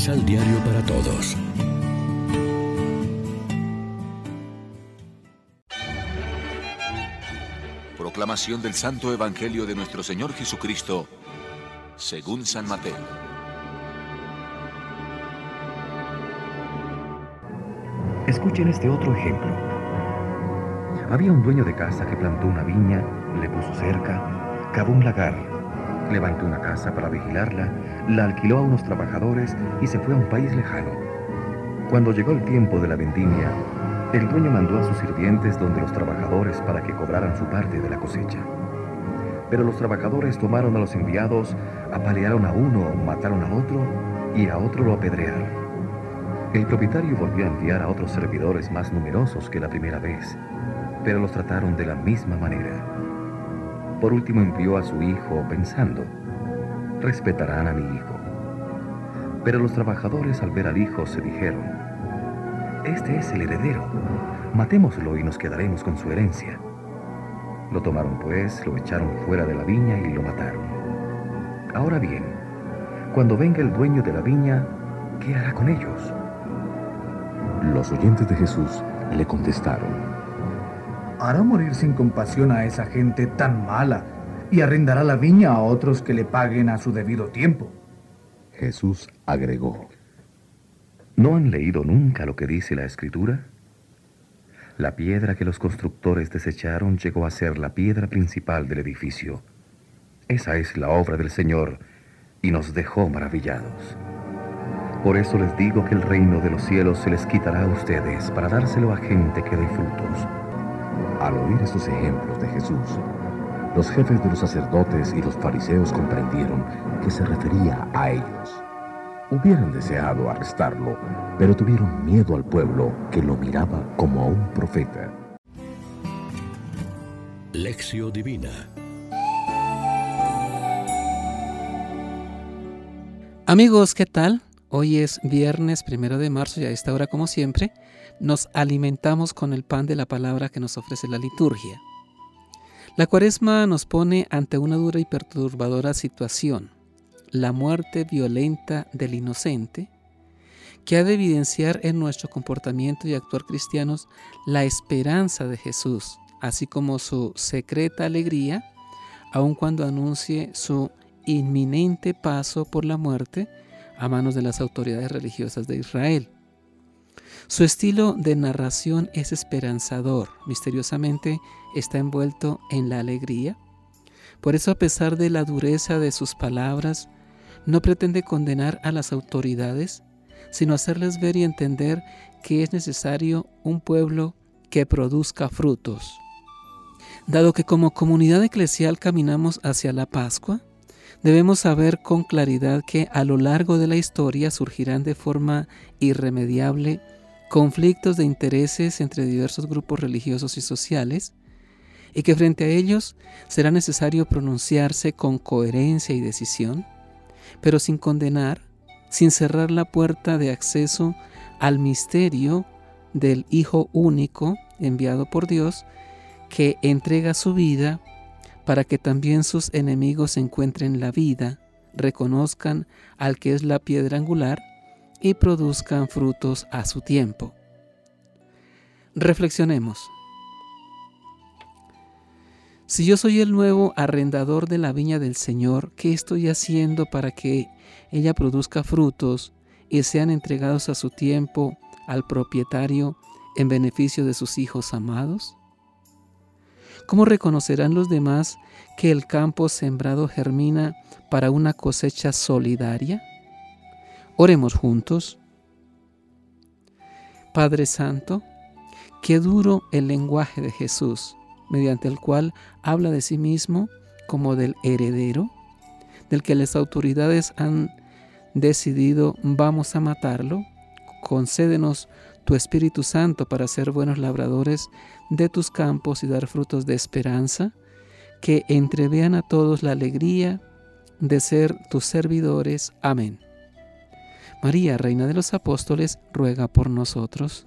Misal Diario para Todos. Proclamación del Santo Evangelio de nuestro Señor Jesucristo, según San Mateo. Escuchen este otro ejemplo. Había un dueño de casa que plantó una viña, le puso cerca, cavó un lagar, levantó una casa para vigilarla, la alquiló a unos trabajadores y se fue a un país lejano. Cuando llegó el tiempo de la vendimia, el dueño mandó a sus sirvientes donde los trabajadores para que cobraran su parte de la cosecha. Pero los trabajadores tomaron a los enviados, apalearon a uno, mataron a otro y a otro lo apedrearon. El propietario volvió a enviar a otros servidores más numerosos que la primera vez, pero los trataron de la misma manera. Por último envió a su hijo pensando, respetarán a mi hijo. Pero los trabajadores al ver al hijo se dijeron, este es el heredero, matémoslo y nos quedaremos con su herencia. Lo tomaron pues, lo echaron fuera de la viña y lo mataron. Ahora bien, cuando venga el dueño de la viña, ¿qué hará con ellos? Los oyentes de Jesús le contestaron, hará morir sin compasión a esa gente tan mala y arrendará la viña a otros que le paguen a su debido tiempo. Jesús agregó, ¿no han leído nunca lo que dice la Escritura? La piedra que los constructores desecharon llegó a ser la piedra principal del edificio. Esa es la obra del Señor y nos dejó maravillados. Por eso les digo que el reino de los cielos se les quitará a ustedes para dárselo a gente que dé frutos. Al oír estos ejemplos de Jesús, los jefes de los sacerdotes y los fariseos comprendieron que se refería a ellos. Hubieran deseado arrestarlo, pero tuvieron miedo al pueblo que lo miraba como a un profeta. Lección Divina Amigos, ¿qué tal? Hoy es viernes primero de marzo y a esta hora, como siempre, nos alimentamos con el pan de la palabra que nos ofrece la liturgia. La cuaresma nos pone ante una dura y perturbadora situación, la muerte violenta del inocente, que ha de evidenciar en nuestro comportamiento y actuar cristianos la esperanza de Jesús, así como su secreta alegría, aun cuando anuncie su inminente paso por la muerte a manos de las autoridades religiosas de Israel. Su estilo de narración es esperanzador, misteriosamente está envuelto en la alegría. Por eso, a pesar de la dureza de sus palabras, no pretende condenar a las autoridades, sino hacerles ver y entender que es necesario un pueblo que produzca frutos. Dado que como comunidad eclesial caminamos hacia la Pascua, Debemos saber con claridad que a lo largo de la historia surgirán de forma irremediable conflictos de intereses entre diversos grupos religiosos y sociales, y que frente a ellos será necesario pronunciarse con coherencia y decisión, pero sin condenar, sin cerrar la puerta de acceso al misterio del Hijo único enviado por Dios, que entrega su vida para que también sus enemigos encuentren la vida, reconozcan al que es la piedra angular y produzcan frutos a su tiempo. Reflexionemos. Si yo soy el nuevo arrendador de la viña del Señor, ¿qué estoy haciendo para que ella produzca frutos y sean entregados a su tiempo al propietario en beneficio de sus hijos amados? ¿Cómo reconocerán los demás que el campo sembrado germina para una cosecha solidaria? Oremos juntos. Padre Santo, qué duro el lenguaje de Jesús, mediante el cual habla de sí mismo como del heredero, del que las autoridades han decidido vamos a matarlo. Concédenos tu Espíritu Santo para ser buenos labradores de tus campos y dar frutos de esperanza, que entrevean a todos la alegría de ser tus servidores. Amén. María, Reina de los Apóstoles, ruega por nosotros.